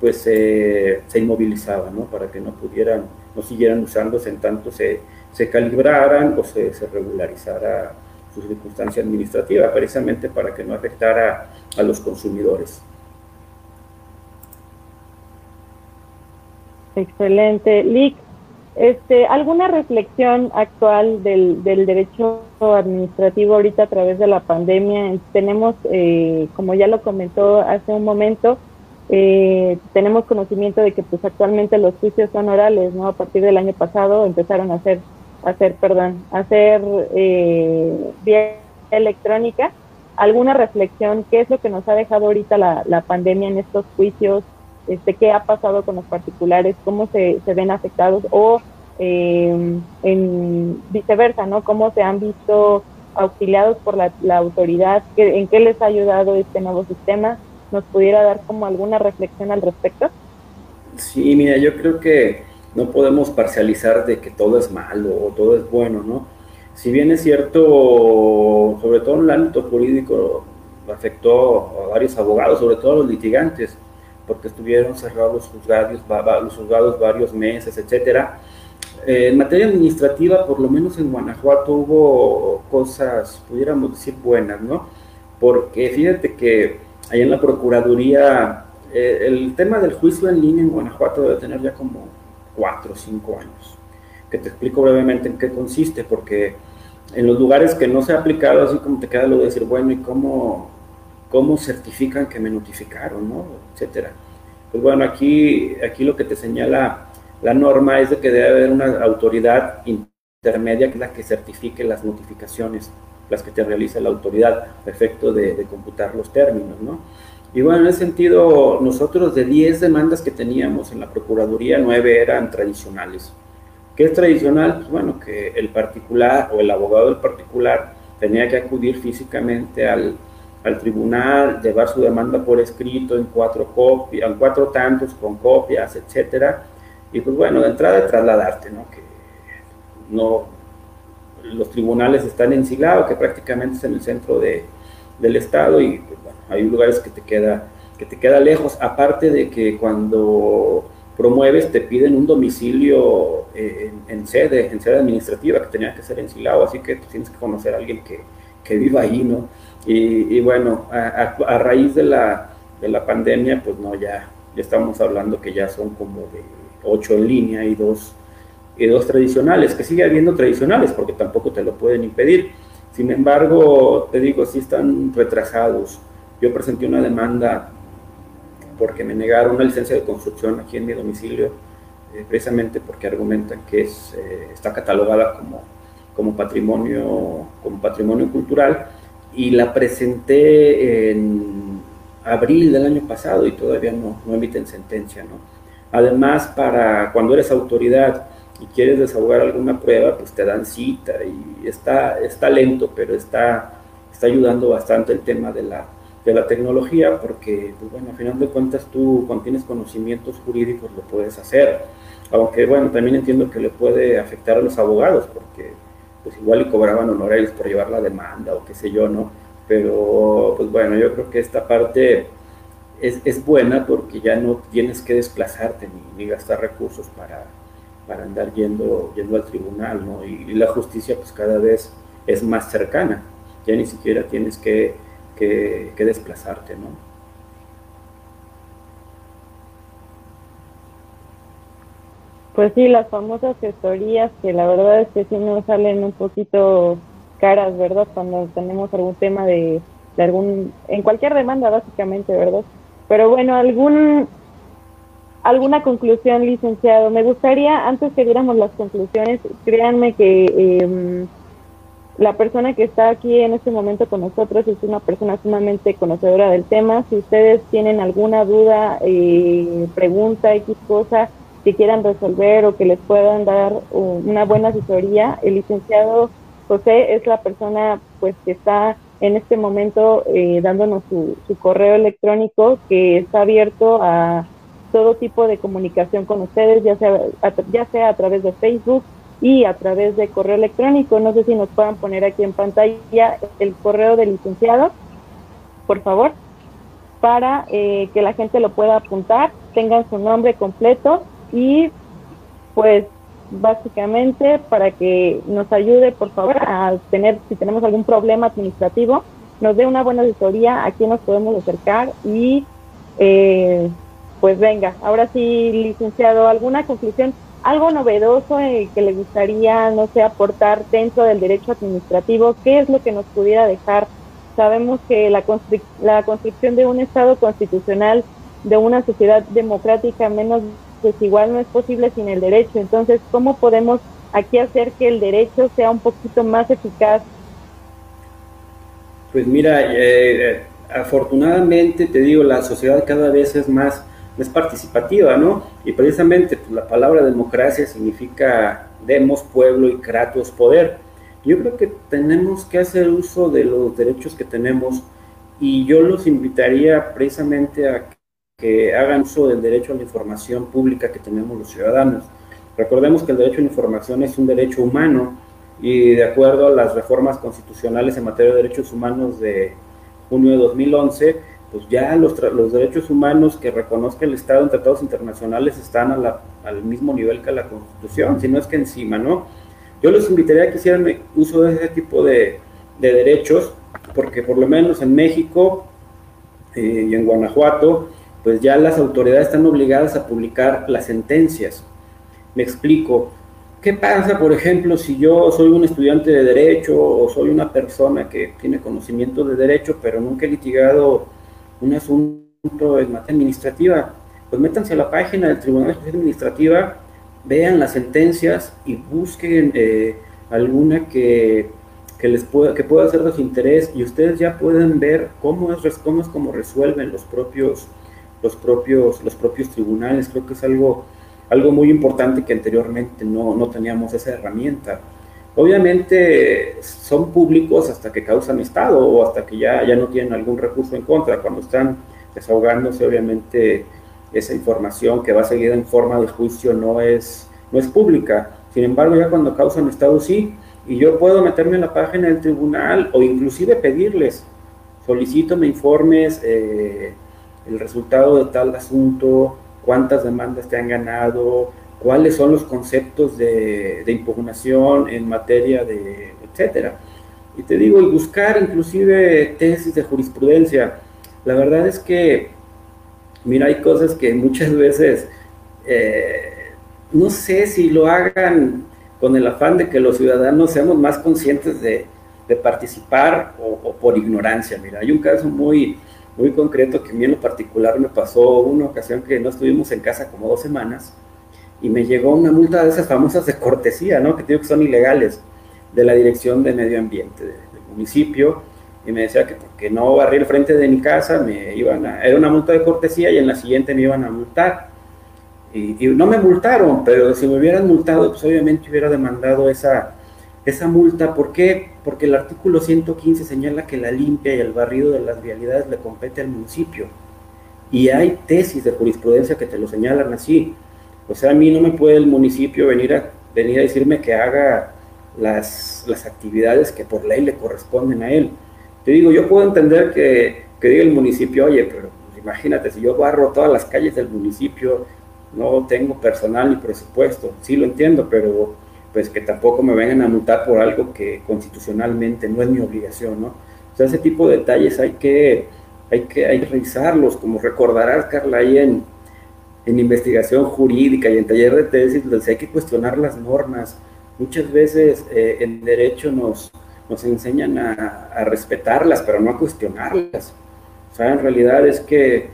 pues se inmovilizaban, ¿no? Para que no pudieran, no siguieran usándose en tanto se, se calibraran o se, se regularizara su circunstancia administrativa, precisamente para que no afectara a los consumidores. Excelente. Lick, este, ¿alguna reflexión actual del, del, derecho administrativo ahorita a través de la pandemia? Tenemos, eh, como ya lo comentó hace un momento, eh, tenemos conocimiento de que pues actualmente los juicios son orales, ¿no? A partir del año pasado empezaron a hacer, a hacer, perdón, a hacer eh, vía electrónica. ¿Alguna reflexión? ¿Qué es lo que nos ha dejado ahorita la, la pandemia en estos juicios? Este, ¿Qué ha pasado con los particulares? ¿Cómo se, se ven afectados? O eh, en viceversa, ¿no? ¿Cómo se han visto auxiliados por la, la autoridad? ¿En qué les ha ayudado este nuevo sistema? nos pudiera dar como alguna reflexión al respecto? Sí, mira, yo creo que no podemos parcializar de que todo es malo o todo es bueno, ¿no? Si bien es cierto, sobre todo en el ámbito jurídico, afectó a varios abogados, sobre todo a los litigantes, porque estuvieron cerrados los juzgados, los juzgados varios meses, etcétera. Eh, en materia administrativa, por lo menos en Guanajuato hubo cosas, pudiéramos decir, buenas, ¿no? Porque fíjate que ahí en la Procuraduría, eh, el tema del juicio en línea en Guanajuato debe tener ya como cuatro o cinco años. Que te explico brevemente en qué consiste, porque en los lugares que no se ha aplicado, así como te queda lo de decir, bueno, ¿y cómo, cómo certifican que me notificaron, ¿no? Etcétera. Pues bueno, aquí, aquí lo que te señala la norma es de que debe haber una autoridad intermedia que es la que certifique las notificaciones las que te realiza la autoridad, a efecto de, computar los términos, ¿no? Y bueno, en ese sentido, nosotros de 10 demandas que teníamos en la Procuraduría, 9 eran tradicionales. ¿Qué es tradicional? Pues bueno, que el particular o el abogado del particular tenía que acudir físicamente al, al tribunal, llevar su demanda por escrito en cuatro copias, en cuatro tantos con copias, etcétera. Y pues bueno, de entrada trasladarte, ¿no? Que no, los tribunales están en Silao, que prácticamente es en el centro de, del estado y pues, bueno, hay lugares que te queda que te queda lejos, aparte de que cuando promueves te piden un domicilio eh, en, sede, en sede administrativa, que tenía que ser en Silao, así que tienes que conocer a alguien que, que viva ahí, ¿no? Y, bueno, a, a, raíz de la, de la pandemia, pues no, ya, ya estamos hablando que ya son como de ocho en línea y dos y dos tradicionales, que sigue habiendo tradicionales, porque tampoco te lo pueden impedir. Sin embargo, te digo, sí están retrasados. Yo presenté una demanda porque me negaron una licencia de construcción aquí en mi domicilio, eh, precisamente porque argumentan que es, eh, está catalogada como, como, patrimonio, como patrimonio cultural, y la presenté en abril del año pasado y todavía no, no emiten sentencia. ¿no? Además, para cuando eres autoridad, y quieres desahogar alguna prueba, pues te dan cita y está, está lento, pero está, está ayudando bastante el tema de la, de la tecnología porque, pues bueno, a final de cuentas tú cuando tienes conocimientos jurídicos lo puedes hacer. Aunque bueno, también entiendo que le puede afectar a los abogados porque pues igual y cobraban honorarios por llevar la demanda o qué sé yo, ¿no? Pero pues bueno, yo creo que esta parte es, es buena porque ya no tienes que desplazarte ni, gastar recursos para, para andar yendo, yendo al tribunal, ¿no? Y, la justicia pues cada vez es más cercana, ya ni siquiera tienes que, que, desplazarte, ¿no? Pues sí, las famosas gestorías que la verdad es que sí nos salen un poquito caras, ¿verdad? Cuando tenemos algún tema de, de algún, en cualquier demanda básicamente, ¿verdad? Pero bueno, algún alguna conclusión, licenciado. Me gustaría, antes que diéramos las conclusiones, créanme que eh, la persona que está aquí en este momento con nosotros es una persona sumamente conocedora del tema. Si ustedes tienen alguna duda, eh, pregunta, X cosa que quieran resolver o que les puedan dar una buena asesoría, el licenciado José es la persona pues que está en este momento eh, dándonos su, su correo electrónico que está abierto a todo tipo de comunicación con ustedes, ya sea, ya sea a través de Facebook, y a través de correo electrónico. No sé si nos puedan poner aquí en pantalla el correo del licenciado, por favor, para eh, que la gente lo pueda apuntar, tengan su nombre completo y pues básicamente para que nos ayude, por favor, a tener, si tenemos algún problema administrativo, nos dé una buena asesoría, a quién nos podemos acercar y eh, pues venga, ahora sí, licenciado, ¿alguna conclusión? algo novedoso eh, que le gustaría, no sé, aportar dentro del derecho administrativo, ¿qué es lo que nos pudiera dejar? Sabemos que la, la construcción de un Estado constitucional, de una sociedad democrática menos desigual no es posible sin el derecho. Entonces, ¿cómo podemos aquí hacer que el derecho sea un poquito más eficaz? Pues mira, eh, afortunadamente te digo, la sociedad cada vez es más participativa, ¿no? Y precisamente pues, la palabra democracia significa demos, pueblo y kratos, poder. Yo creo que tenemos que hacer uso de los derechos que tenemos y yo los invitaría precisamente a que hagan uso del derecho a la información pública que tenemos los ciudadanos. Recordemos que el derecho a la información es un derecho humano y de acuerdo a las reformas constitucionales en materia de derechos humanos de junio de 2011, pues ya los, los derechos humanos que reconozca el Estado en tratados internacionales están al mismo nivel que la Constitución, si no es que encima, ¿no? Yo les invitaría a que hicieran uso de ese tipo de, derechos, porque por lo menos en México eh, y en Guanajuato, pues ya las autoridades están obligadas a publicar las sentencias. Me explico. ¿Qué pasa, por ejemplo, si yo soy un estudiante de derecho o soy una persona que tiene conocimiento de derecho, pero nunca he litigado un asunto en materia administrativa, pues métanse a la página del Tribunal de Justicia Administrativa, vean las sentencias y busquen eh, alguna que, les pueda, que pueda ser de su interés y ustedes ya pueden ver cómo es, cómo es como resuelven los propios, los propios, los propios tribunales. Creo que es algo, algo muy importante que anteriormente no, no teníamos esa herramienta. Obviamente son públicos hasta que causan estado o hasta que ya, ya no tienen algún recurso en contra. Cuando están desahogándose, obviamente esa información que va seguida en forma de juicio no es, no es pública. Sin embargo, ya cuando causan estado sí, y yo puedo meterme en la página del tribunal o inclusive pedirles, solicito me informes eh, el resultado de tal asunto, cuántas demandas te han ganado, cuáles son los conceptos de, impugnación en materia de, etcétera. Y te digo, y buscar inclusive tesis de jurisprudencia. La verdad es que, mira, hay cosas que muchas veces, eh, no sé si lo hagan con el afán de que los ciudadanos seamos más conscientes de, participar o, o, por ignorancia. Mira, hay un caso muy, muy concreto que a mí en lo particular me pasó una ocasión que no estuvimos en casa como dos semanas y me llegó una multa de esas famosas de cortesía, ¿no? Que digo que son ilegales, de la Dirección de Medio Ambiente del municipio, y me decía que porque no barrí el frente de mi casa, me iban a, era una multa de cortesía y en la siguiente me iban a multar. Y, no me multaron, pero si me hubieran multado, pues obviamente hubiera demandado esa, esa multa. ¿Por qué? Porque el artículo 115 señala que la limpia y el barrido de las vialidades le compete al municipio. Y hay tesis de jurisprudencia que te lo señalan así. O sea, a mí no me puede el municipio venir a, venir a decirme que haga las, las actividades que por ley le corresponden a él. Te digo, yo puedo entender que, que diga el municipio, oye, pero pues, imagínate, si yo barro todas las calles del municipio, no tengo personal ni presupuesto, sí lo entiendo, pero pues que tampoco me vengan a multar por algo que constitucionalmente no es mi obligación, ¿no? O sea, ese tipo de detalles hay que, hay que, hay que revisarlos, como recordarás, Carla, ahí en, en investigación jurídica y en taller de tesis, les hay que cuestionar las normas. Muchas veces eh, en derecho nos, nos enseñan a, a, respetarlas, pero no a cuestionarlas. O sea, en realidad es que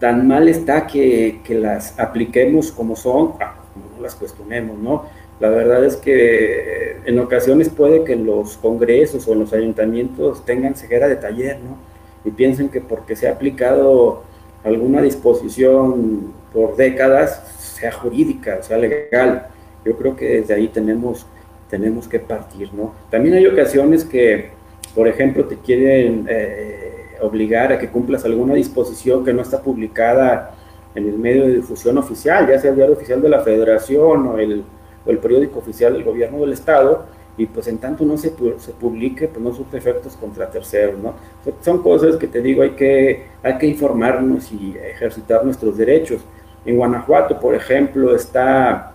tan mal está que, que las apliquemos como son, ah, como no las cuestionemos, ¿no? La verdad es que en ocasiones puede que los congresos o los ayuntamientos tengan ceguera de taller, ¿no? Y piensen que porque se ha aplicado alguna disposición por décadas, sea jurídica, sea legal. Yo creo que desde ahí tenemos, tenemos que partir, ¿no? También hay ocasiones que, por ejemplo, te quieren eh, obligar a que cumplas alguna disposición que no está publicada en el medio de difusión oficial, ya sea el diario oficial de la federación o el o el periódico oficial del gobierno del estado, y pues en tanto no se, se publique, pues no sufre efectos contra terceros, ¿no? Son cosas que te digo, hay que, hay que informarnos y ejercitar nuestros derechos. En Guanajuato, por ejemplo, está,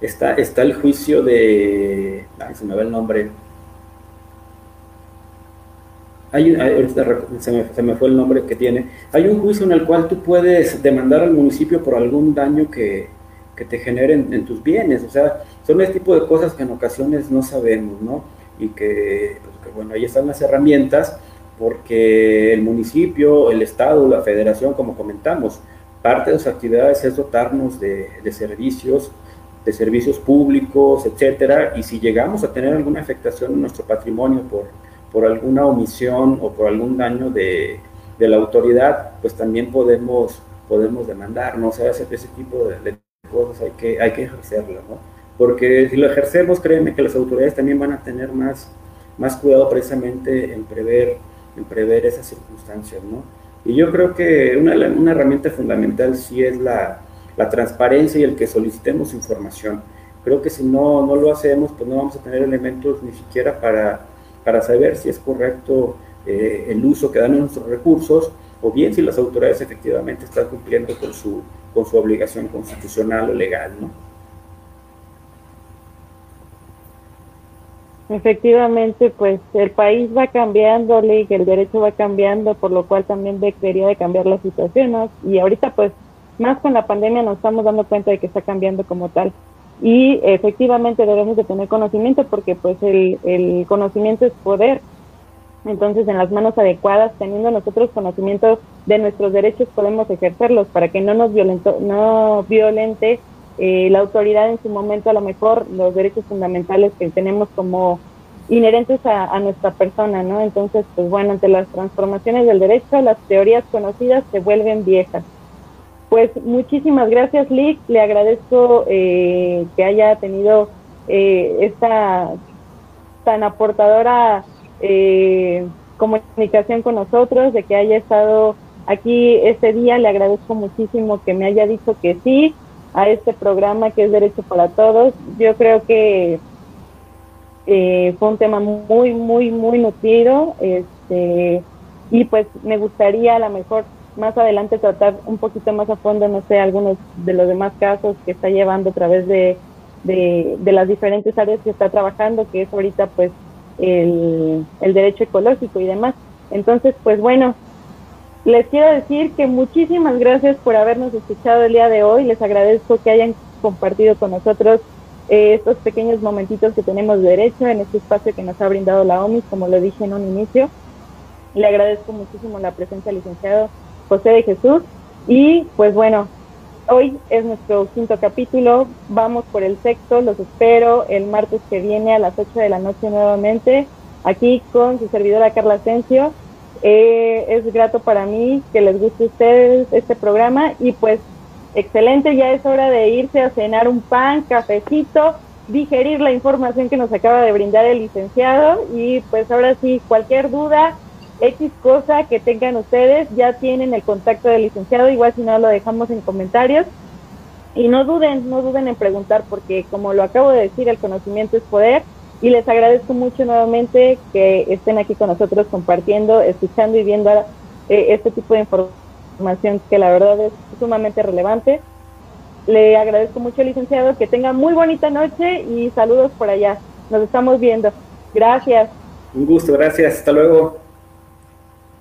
está, está el juicio de, ay, se me va el nombre, hay, se, me, se, me, fue el nombre que tiene, hay un juicio en el cual tú puedes demandar al municipio por algún daño que, que te generen en tus bienes. O sea, son ese tipo de cosas que en ocasiones no sabemos, ¿no? Y que, pues, bueno, ahí están las herramientas porque el municipio, el Estado, la federación, como comentamos, parte de sus actividades es dotarnos de, servicios, de servicios públicos, etcétera, y si llegamos a tener alguna afectación en nuestro patrimonio por, por alguna omisión o por algún daño de, de la autoridad, pues también podemos, podemos demandar, ¿no? O sea, ese, ese tipo de cosas hay que, hay que ejercerlo, ¿no? Porque si lo ejercemos, créeme que las autoridades también van a tener más, más cuidado precisamente en prever, en prever esas circunstancias, ¿no? Y yo creo que una, una herramienta fundamental sí es la, la, transparencia y el que solicitemos información. Creo que si no, no lo hacemos, pues no vamos a tener elementos ni siquiera para, para saber si es correcto eh, el uso que dan nuestros recursos o bien si las autoridades efectivamente están cumpliendo con su, con su obligación constitucional o legal, ¿no? Efectivamente, pues el país va cambiando, y el derecho va cambiando, por lo cual también debería de cambiar la situación, ¿no? Y ahorita, pues, más con la pandemia nos estamos dando cuenta de que está cambiando como tal. Y efectivamente debemos de tener conocimiento porque, pues, el, el conocimiento es poder entonces, en las manos adecuadas, teniendo nosotros conocimiento de nuestros derechos, podemos ejercerlos para que no nos violento, no violente eh, la autoridad en su momento, a lo mejor los derechos fundamentales que tenemos como inherentes a, a, nuestra persona, ¿no? Entonces, pues bueno, ante las transformaciones del derecho, las teorías conocidas se vuelven viejas. Pues muchísimas gracias, Lick. Le agradezco eh, que haya tenido eh, esta tan aportadora eh, comunicación con nosotros, de que haya estado aquí este día. Le agradezco muchísimo que me haya dicho que sí a este programa que es Derecho para Todos. Yo creo que eh, fue un tema muy, muy, muy nutrido. Este, y pues me gustaría a lo mejor más adelante tratar un poquito más a fondo, no sé, algunos de los demás casos que está llevando a través de, de, de las diferentes áreas que está trabajando, que es ahorita pues el, el derecho ecológico y demás. Entonces, pues bueno, les quiero decir que muchísimas gracias por habernos escuchado el día de hoy. Les agradezco que hayan compartido con nosotros eh, estos pequeños momentitos que tenemos de derecho en este espacio que nos ha brindado la OMIS, como lo dije en un inicio. Le agradezco muchísimo la presencia del licenciado José de Jesús. Y pues bueno, hoy es nuestro quinto capítulo, vamos por el sexto, los espero el martes que viene a las 8 de la noche nuevamente, aquí con su servidora Carla Asensio. Eh, es grato para mí que les guste a ustedes este programa y pues excelente, ya es hora de irse a cenar un pan, cafecito, digerir la información que nos acaba de brindar el licenciado y pues ahora sí, cualquier duda, X cosa que tengan ustedes, ya tienen el contacto del licenciado, igual si no lo dejamos en comentarios. Y no duden, no duden en preguntar, porque como lo acabo de decir, el conocimiento es poder. Y les agradezco mucho nuevamente que estén aquí con nosotros compartiendo, escuchando y viendo eh, este tipo de información que la verdad es sumamente relevante. Le agradezco mucho, licenciado, que tenga muy bonita noche y saludos por allá. Nos estamos viendo. Gracias. Un gusto, gracias. Hasta luego.